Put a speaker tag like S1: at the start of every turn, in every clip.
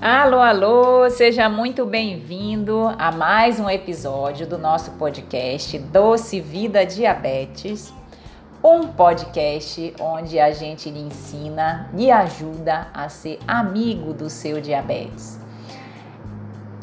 S1: Alô, alô, seja muito bem-vindo a mais um episódio do nosso podcast Doce Vida Diabetes, um podcast onde a gente lhe ensina e ajuda a ser amigo do seu diabetes.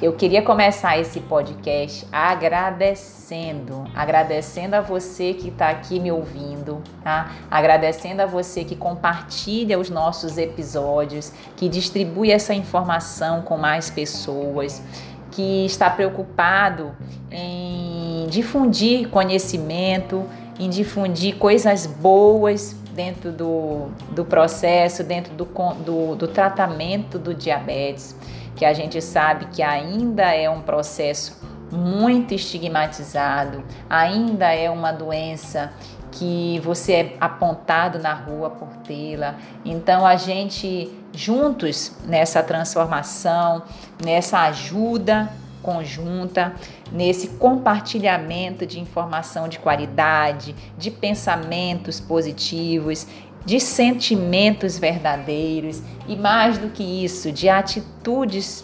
S1: Eu queria começar esse podcast agradecendo, agradecendo a você que está aqui me ouvindo, tá? Agradecendo a você que compartilha os nossos episódios, que distribui essa informação com mais pessoas, que está preocupado em difundir conhecimento, em difundir coisas boas dentro do, do processo, dentro do, do, do tratamento do diabetes que a gente sabe que ainda é um processo muito estigmatizado, ainda é uma doença que você é apontado na rua por tê-la. Então a gente juntos nessa transformação, nessa ajuda conjunta, nesse compartilhamento de informação de qualidade, de pensamentos positivos, de sentimentos verdadeiros e, mais do que isso, de atitudes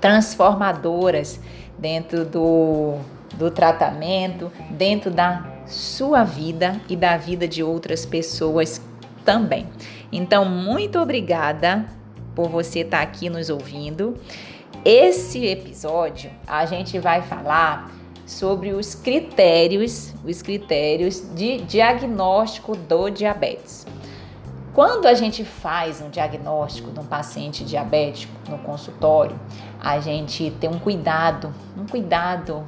S1: transformadoras dentro do, do tratamento, dentro da sua vida e da vida de outras pessoas também. Então, muito obrigada por você estar aqui nos ouvindo. Esse episódio a gente vai falar sobre os critérios, os critérios de diagnóstico do diabetes. Quando a gente faz um diagnóstico de um paciente diabético no consultório, a gente tem um cuidado, um cuidado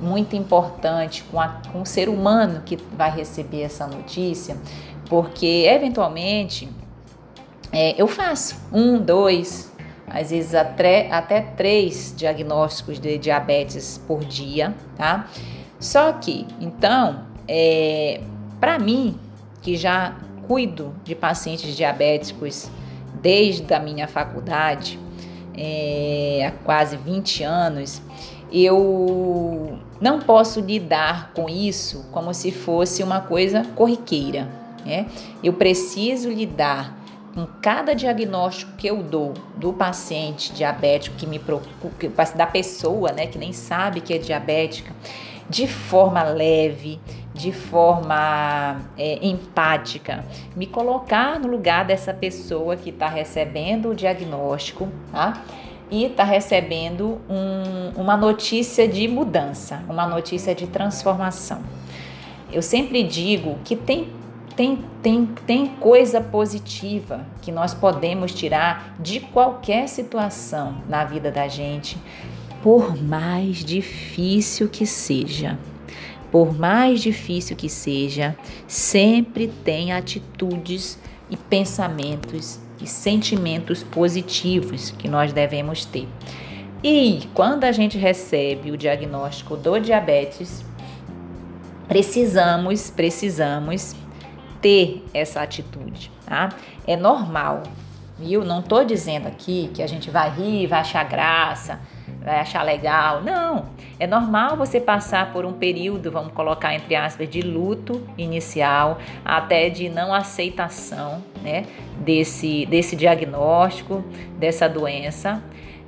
S1: muito importante com, a, com o ser humano que vai receber essa notícia, porque eventualmente é, eu faço um, dois, às vezes até, até três diagnósticos de diabetes por dia, tá? Só que, então, é, para mim, que já cuido de pacientes diabéticos desde a minha faculdade, é, há quase 20 anos, eu não posso lidar com isso como se fosse uma coisa corriqueira. Né? Eu preciso lidar com cada diagnóstico que eu dou do paciente diabético que me preocupa, da pessoa, né, que nem sabe que é diabética, de forma leve, de forma é, empática, me colocar no lugar dessa pessoa que está recebendo o diagnóstico, tá? E está recebendo um, uma notícia de mudança, uma notícia de transformação. Eu sempre digo que tem tem, tem, tem coisa positiva que nós podemos tirar de qualquer situação na vida da gente, por mais difícil que seja. Por mais difícil que seja, sempre tem atitudes e pensamentos e sentimentos positivos que nós devemos ter. E quando a gente recebe o diagnóstico do diabetes, precisamos, precisamos ter essa atitude, tá? É normal, viu? Não tô dizendo aqui que a gente vai rir, vai achar graça, vai achar legal. Não, é normal você passar por um período, vamos colocar entre aspas, de luto inicial, até de não aceitação, né, desse desse diagnóstico, dessa doença,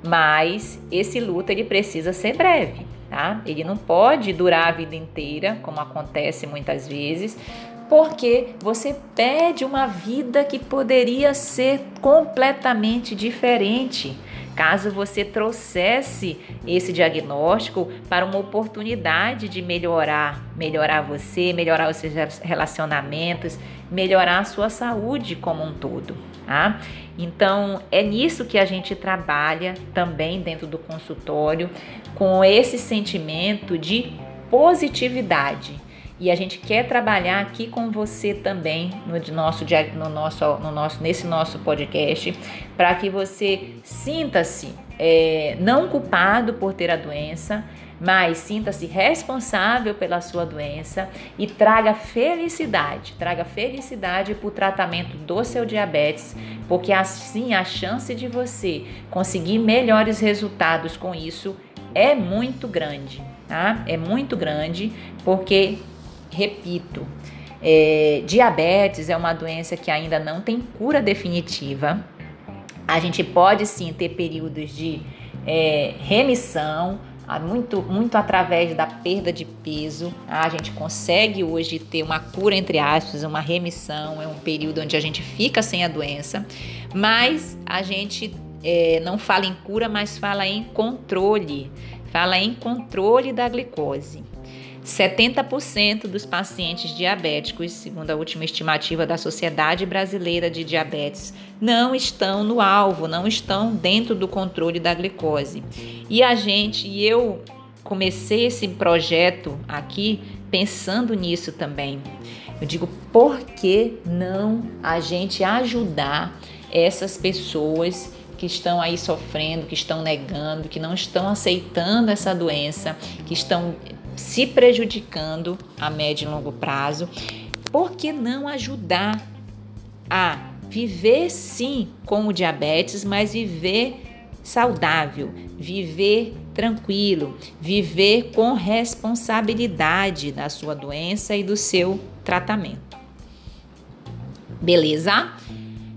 S1: mas esse luto ele precisa ser breve. Tá? Ele não pode durar a vida inteira, como acontece muitas vezes, porque você perde uma vida que poderia ser completamente diferente caso você trouxesse esse diagnóstico para uma oportunidade de melhorar, melhorar você, melhorar os seus relacionamentos, melhorar a sua saúde como um todo, tá? Então, é nisso que a gente trabalha também dentro do consultório com esse sentimento de positividade e a gente quer trabalhar aqui com você também no nosso, no nosso, no nosso, nesse nosso podcast, para que você sinta-se é, não culpado por ter a doença, mas sinta-se responsável pela sua doença e traga felicidade, traga felicidade para o tratamento do seu diabetes, porque assim a chance de você conseguir melhores resultados com isso é muito grande, tá? É muito grande, porque repito, É, diabetes é uma doença que ainda não tem cura definitiva. A gente pode sim ter períodos de é, remissão, muito, muito através da perda de peso. A gente consegue hoje ter uma cura, entre aspas, uma remissão, é um período onde a gente fica sem a doença, mas a gente é, não fala em cura, mas fala em controle, fala em controle da glicose. 70% dos pacientes diabéticos, segundo a última estimativa da Sociedade Brasileira de Diabetes, não estão no alvo, não estão dentro do controle da glicose. E a gente, e eu comecei esse projeto aqui pensando nisso também. Eu digo, por que não a gente ajudar essas pessoas que estão aí sofrendo, que estão negando, que não estão aceitando essa doença, que estão se prejudicando a médio e longo prazo, por que não ajudar a viver sim com o diabetes, mas viver saudável, viver tranquilo, viver com responsabilidade da sua doença e do seu tratamento. Beleza?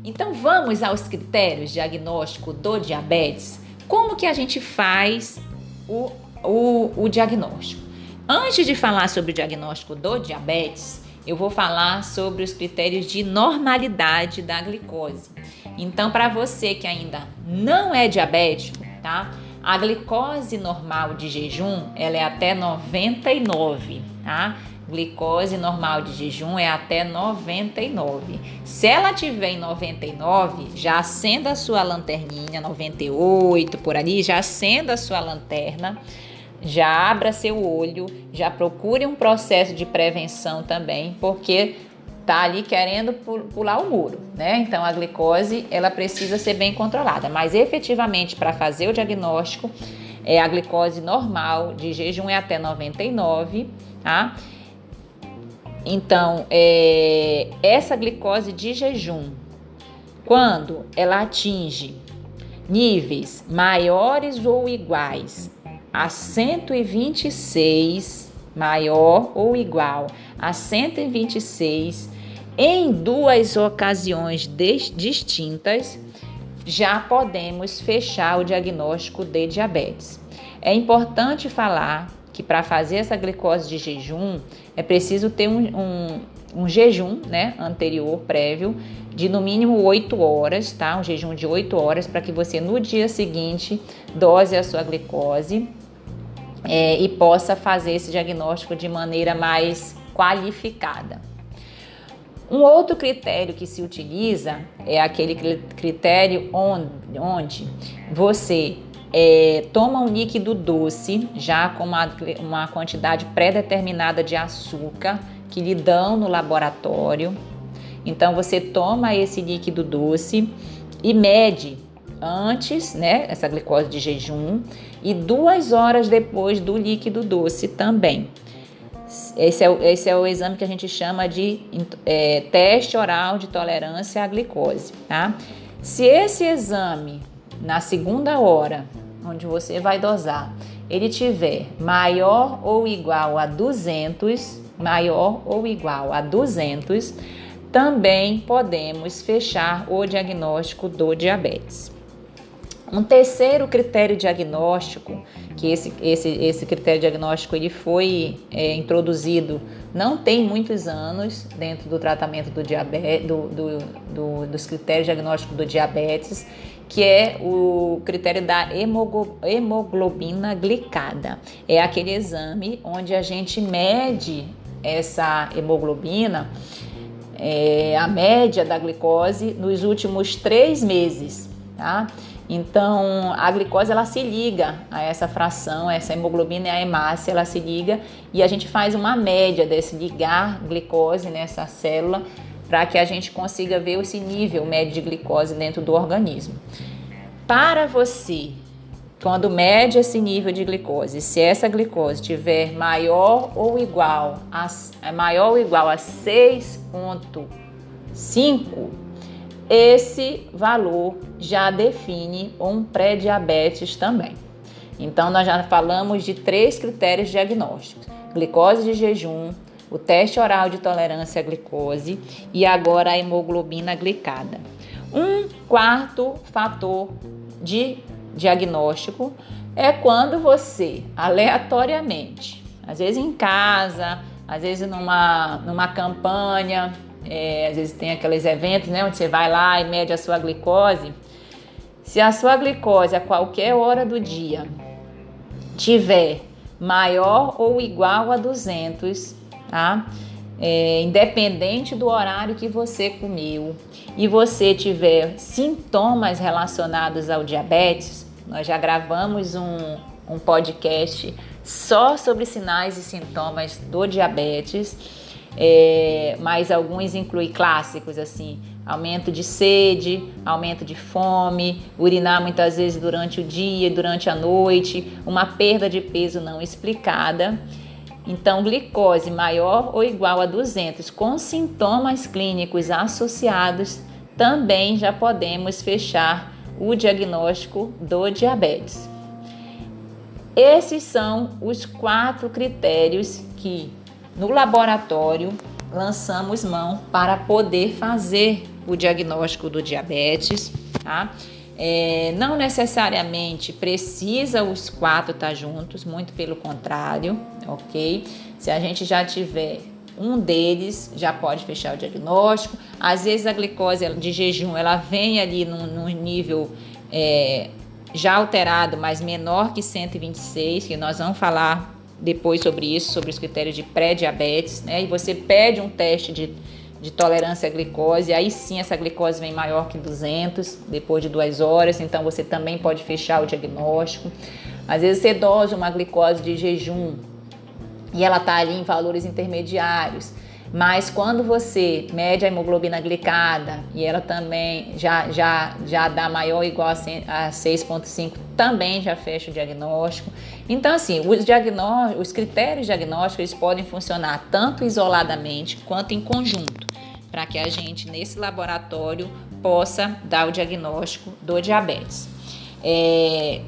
S1: Então vamos aos critérios diagnóstico do diabetes. Como que a gente faz o, o, o diagnóstico? Antes de falar sobre o diagnóstico do diabetes, eu vou falar sobre os critérios de normalidade da glicose. Então, para você que ainda não é diabético, tá? A glicose normal de jejum, ela é até 99, tá? Glicose normal de jejum é até 99. Se ela tiver em 99, já acenda a sua lanterninha, 98 por ali, já acenda a sua lanterna já abra seu olho, já procure um processo de prevenção também, porque tá ali querendo pular o muro, né? Então a glicose ela precisa ser bem controlada, mas efetivamente para fazer o diagnóstico é a glicose normal de jejum é até 99, tá? Então é, essa glicose de jejum, quando ela atinge níveis maiores ou iguais a 126 maior ou igual a 126 em duas ocasiões distintas, já podemos fechar o diagnóstico de diabetes. É importante falar que para fazer essa glicose de jejum é preciso ter um, um, um jejum né, anterior, prévio, de no mínimo 8 horas, tá? Um jejum de 8 horas para que você no dia seguinte dose a sua glicose é, e possa fazer esse diagnóstico de maneira mais qualificada. Um outro critério que se utiliza é aquele critério onde, onde você é, toma um líquido doce, já com uma, uma quantidade pré-determinada de açúcar que lhe dão no laboratório. Então você toma esse líquido doce e mede antes, né, essa glicose de jejum, e duas horas depois do líquido doce também. Esse é, o, esse é o exame que a gente chama de é, teste oral de tolerância à glicose, tá? Se esse exame, na segunda hora, onde você vai dosar, ele tiver maior ou igual a 200, maior ou igual a 200, também podemos fechar o diagnóstico do diabetes. Um terceiro critério diagnóstico, que esse, esse, esse critério diagnóstico ele foi é, introduzido não tem muitos anos dentro do tratamento do diabetes, do, do, do, dos critérios diagnósticos do diabetes, que é o critério da hemoglobina glicada. É aquele exame onde a gente mede essa hemoglobina, é, a média da glicose nos últimos três meses, tá? Então, a glicose ela se liga a essa fração, essa hemoglobina e a hemácia, ela se liga e a gente faz uma média desse ligar glicose nessa célula para que a gente consiga ver esse nível médio de glicose dentro do organismo. Para você, quando mede esse nível de glicose, se essa glicose tiver maior ou igual a maior ou igual a 6.5 esse valor já define um pré-diabetes também. Então, nós já falamos de três critérios diagnósticos: glicose de jejum, o teste oral de tolerância à glicose e agora a hemoglobina glicada. Um quarto fator de diagnóstico é quando você, aleatoriamente, às vezes em casa, às vezes numa, numa campanha, é, às vezes tem aqueles eventos né, onde você vai lá e mede a sua glicose. Se a sua glicose a qualquer hora do dia tiver maior ou igual a 200, tá? É, independente do horário que você comeu e você tiver sintomas relacionados ao diabetes, nós já gravamos um, um podcast só sobre sinais e sintomas do diabetes, é, mas alguns incluem clássicos assim, aumento de sede, aumento de fome, urinar muitas vezes durante o dia, durante a noite, uma perda de peso não explicada. Então, glicose maior ou igual a 200 com sintomas clínicos associados, também já podemos fechar o diagnóstico do diabetes. Esses são os quatro critérios que no laboratório lançamos mão para poder fazer o diagnóstico do diabetes, tá? É, não necessariamente precisa os quatro estar juntos, muito pelo contrário, ok? Se a gente já tiver um deles, já pode fechar o diagnóstico. Às vezes a glicose de jejum ela vem ali num, num nível é, já alterado, mas menor que 126, que nós vamos falar depois sobre isso, sobre os critérios de pré-diabetes, né? E você pede um teste de de tolerância à glicose, aí sim essa glicose vem maior que 200 depois de duas horas, então você também pode fechar o diagnóstico. Às vezes você dosa uma glicose de jejum e ela está ali em valores intermediários, mas quando você mede a hemoglobina glicada e ela também já, já, já dá maior ou igual a 6,5, também já fecha o diagnóstico. Então, assim, os, os critérios diagnósticos eles podem funcionar tanto isoladamente quanto em conjunto, para que a gente, nesse laboratório, possa dar o diagnóstico do diabetes. É,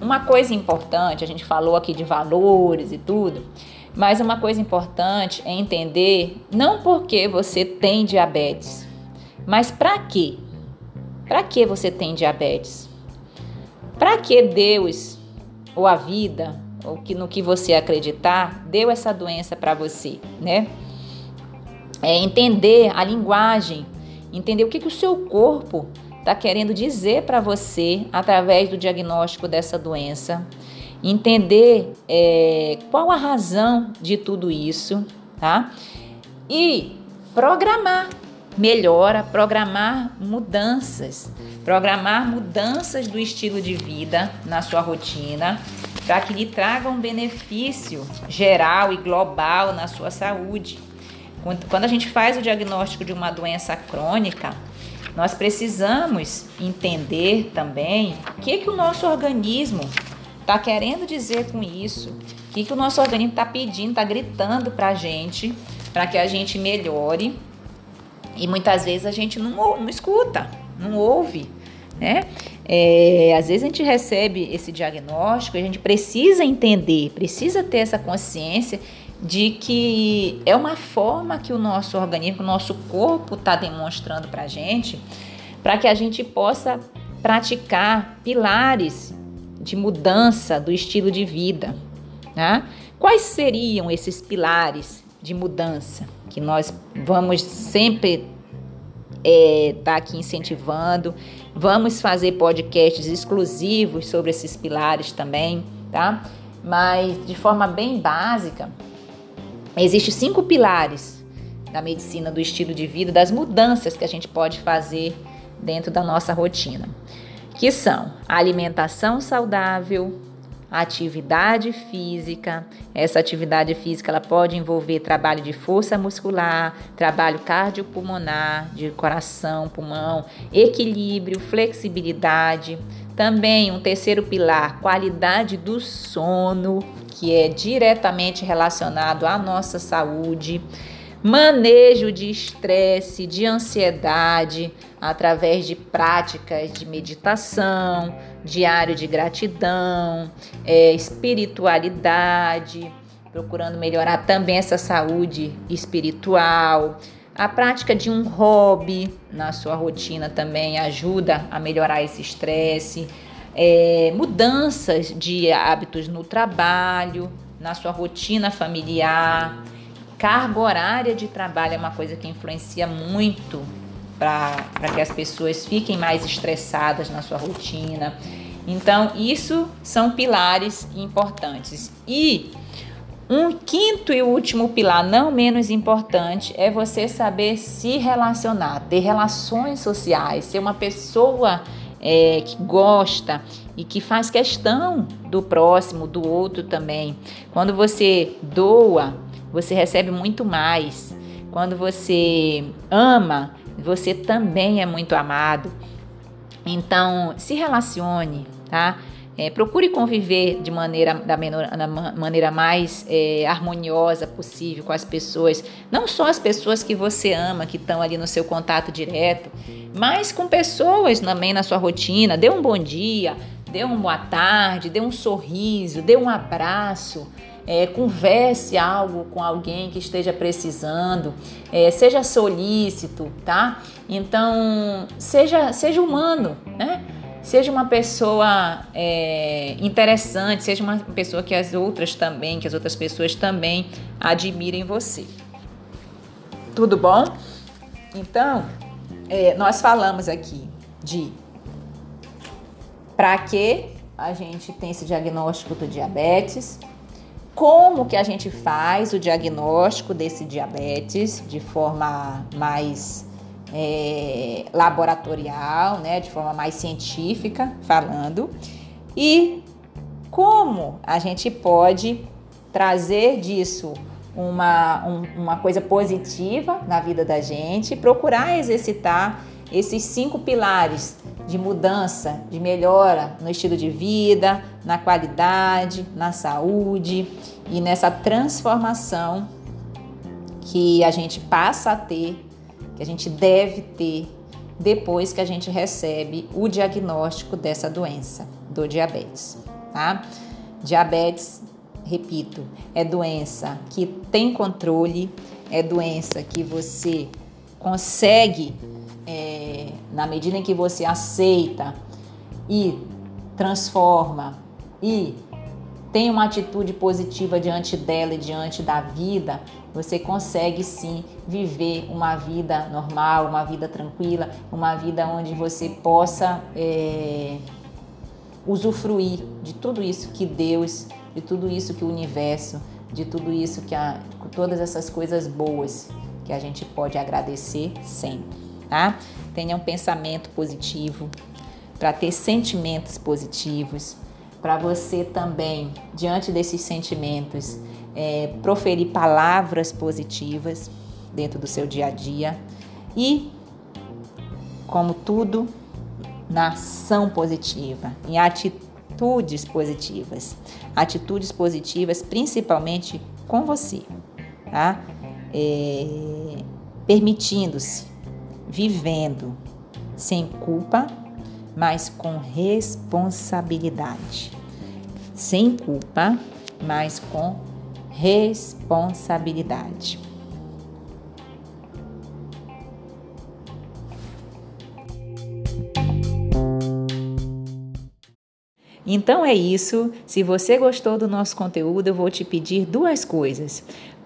S1: uma coisa importante, a gente falou aqui de valores e tudo, mas uma coisa importante é entender não porque você tem diabetes, mas para quê? Para que você tem diabetes? Para que Deus ou a vida, ou que no que você acreditar, deu essa doença para você, né? É entender a linguagem, entender o que, que o seu corpo está querendo dizer para você através do diagnóstico dessa doença entender é, qual a razão de tudo isso, tá? E programar melhora, programar mudanças, programar mudanças do estilo de vida na sua rotina, para que lhe traga um benefício geral e global na sua saúde. Quando a gente faz o diagnóstico de uma doença crônica, nós precisamos entender também o que, que o nosso organismo está querendo dizer com isso? O que, que o nosso organismo está pedindo, está gritando para a gente, para que a gente melhore? E muitas vezes a gente não, não escuta, não ouve, né? É, às vezes a gente recebe esse diagnóstico, a gente precisa entender, precisa ter essa consciência de que é uma forma que o nosso organismo, o nosso corpo está demonstrando para a gente, para que a gente possa praticar pilares de mudança do estilo de vida. Né? Quais seriam esses pilares de mudança que nós vamos sempre estar é, tá aqui incentivando? Vamos fazer podcasts exclusivos sobre esses pilares também, tá? Mas de forma bem básica, existem cinco pilares da medicina do estilo de vida, das mudanças que a gente pode fazer dentro da nossa rotina que são alimentação saudável, atividade física. Essa atividade física ela pode envolver trabalho de força muscular, trabalho cardiopulmonar, de coração, pulmão, equilíbrio, flexibilidade. Também um terceiro pilar, qualidade do sono, que é diretamente relacionado à nossa saúde manejo de estresse, de ansiedade, através de práticas de meditação, diário de gratidão, é, espiritualidade, procurando melhorar também essa saúde espiritual. A prática de um hobby na sua rotina também ajuda a melhorar esse estresse. É, mudanças de hábitos no trabalho, na sua rotina familiar. Carga horária de trabalho é uma coisa que influencia muito para que as pessoas fiquem mais estressadas na sua rotina. Então, isso são pilares importantes. E um quinto e último pilar, não menos importante, é você saber se relacionar, ter relações sociais, ser uma pessoa é, que gosta e que faz questão do próximo, do outro também. Quando você doa, você recebe muito mais. Quando você ama, você também é muito amado. Então, se relacione, tá? É, procure conviver de maneira, da, menor, da maneira mais é, harmoniosa possível com as pessoas, não só as pessoas que você ama, que estão ali no seu contato direto, mas com pessoas também na sua rotina. Dê um bom dia, dê uma boa tarde, dê um sorriso, dê um abraço. É, converse algo com alguém que esteja precisando, é, seja solícito, tá? Então, seja, seja humano, né? Seja uma pessoa é, interessante, seja uma pessoa que as outras também, que as outras pessoas também admirem você. Tudo bom? Então, é, nós falamos aqui de para que a gente tem esse diagnóstico do diabetes, como que a gente faz o diagnóstico desse diabetes de forma mais é, laboratorial, né, de forma mais científica falando, e como a gente pode trazer disso uma, um, uma coisa positiva na vida da gente, procurar exercitar esses cinco pilares de mudança, de melhora no estilo de vida, na qualidade, na saúde e nessa transformação que a gente passa a ter que a gente deve ter depois que a gente recebe o diagnóstico dessa doença, do diabetes, tá? Diabetes, repito, é doença que tem controle, é doença que você consegue, é, na medida em que você aceita e transforma e tem uma atitude positiva diante dela e diante da vida, você consegue sim viver uma vida normal, uma vida tranquila, uma vida onde você possa é, usufruir de tudo isso que Deus, de tudo isso que o universo, de tudo isso que a, todas essas coisas boas que a gente pode agradecer sempre, tá? Tenha um pensamento positivo, para ter sentimentos positivos, para você também, diante desses sentimentos, é, proferir palavras positivas dentro do seu dia a dia e, como tudo, na ação positiva, em atitudes positivas. Atitudes positivas, principalmente com você, tá? É, Permitindo-se, vivendo sem culpa, mas com responsabilidade. Sem culpa, mas com responsabilidade. Então é isso. Se você gostou do nosso conteúdo, eu vou te pedir duas coisas.